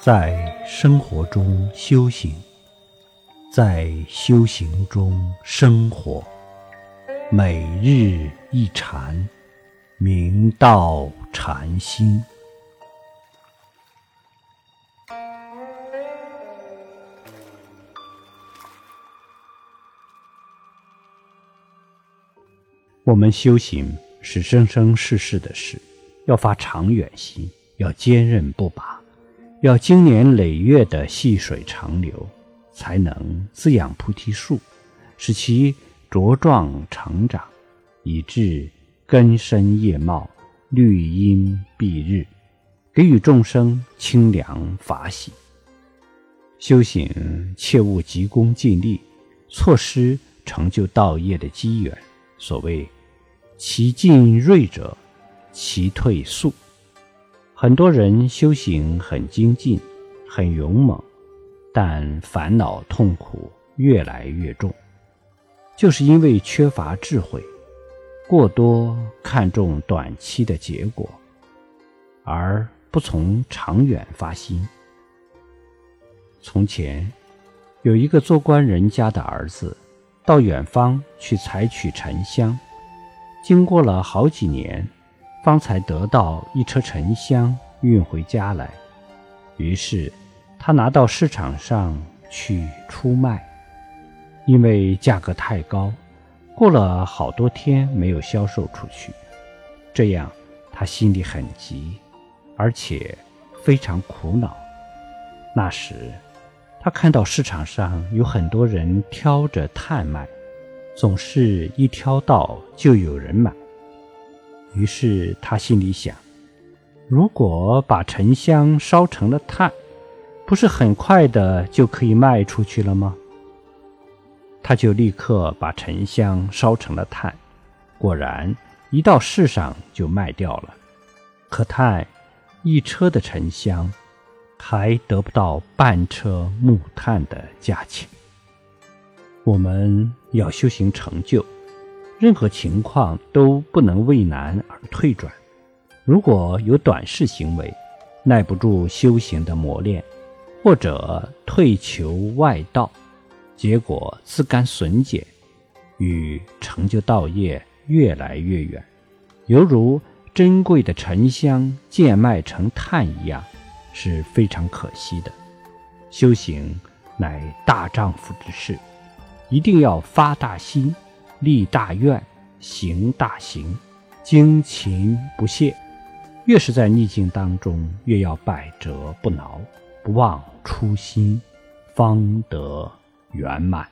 在生活中修行，在修行中生活，每日一禅，明道禅心。我们修行是生生世世的事，要发长远心，要坚韧不拔，要经年累月的细水长流，才能滋养菩提树，使其茁壮成长，以致根深叶茂，绿荫蔽日，给予众生清凉法喜。修行切勿急功近利，错失成就道业的机缘。所谓。其进锐者，其退速。很多人修行很精进，很勇猛，但烦恼痛苦越来越重，就是因为缺乏智慧，过多看重短期的结果，而不从长远发心。从前，有一个做官人家的儿子，到远方去采取沉香。经过了好几年，方才得到一车沉香运回家来。于是他拿到市场上去出卖，因为价格太高，过了好多天没有销售出去。这样他心里很急，而且非常苦恼。那时他看到市场上有很多人挑着炭卖。总是一挑到就有人买，于是他心里想：如果把沉香烧成了炭，不是很快的就可以卖出去了吗？他就立刻把沉香烧成了炭，果然一到市上就卖掉了。可叹一车的沉香，还得不到半车木炭的价钱。我们要修行成就，任何情况都不能为难而退转。如果有短视行为，耐不住修行的磨练，或者退求外道，结果自甘损减，与成就道业越来越远，犹如珍贵的沉香贱卖成炭一样，是非常可惜的。修行乃大丈夫之事。一定要发大心，立大愿，行大行，精勤不懈。越是在逆境当中，越要百折不挠，不忘初心，方得圆满。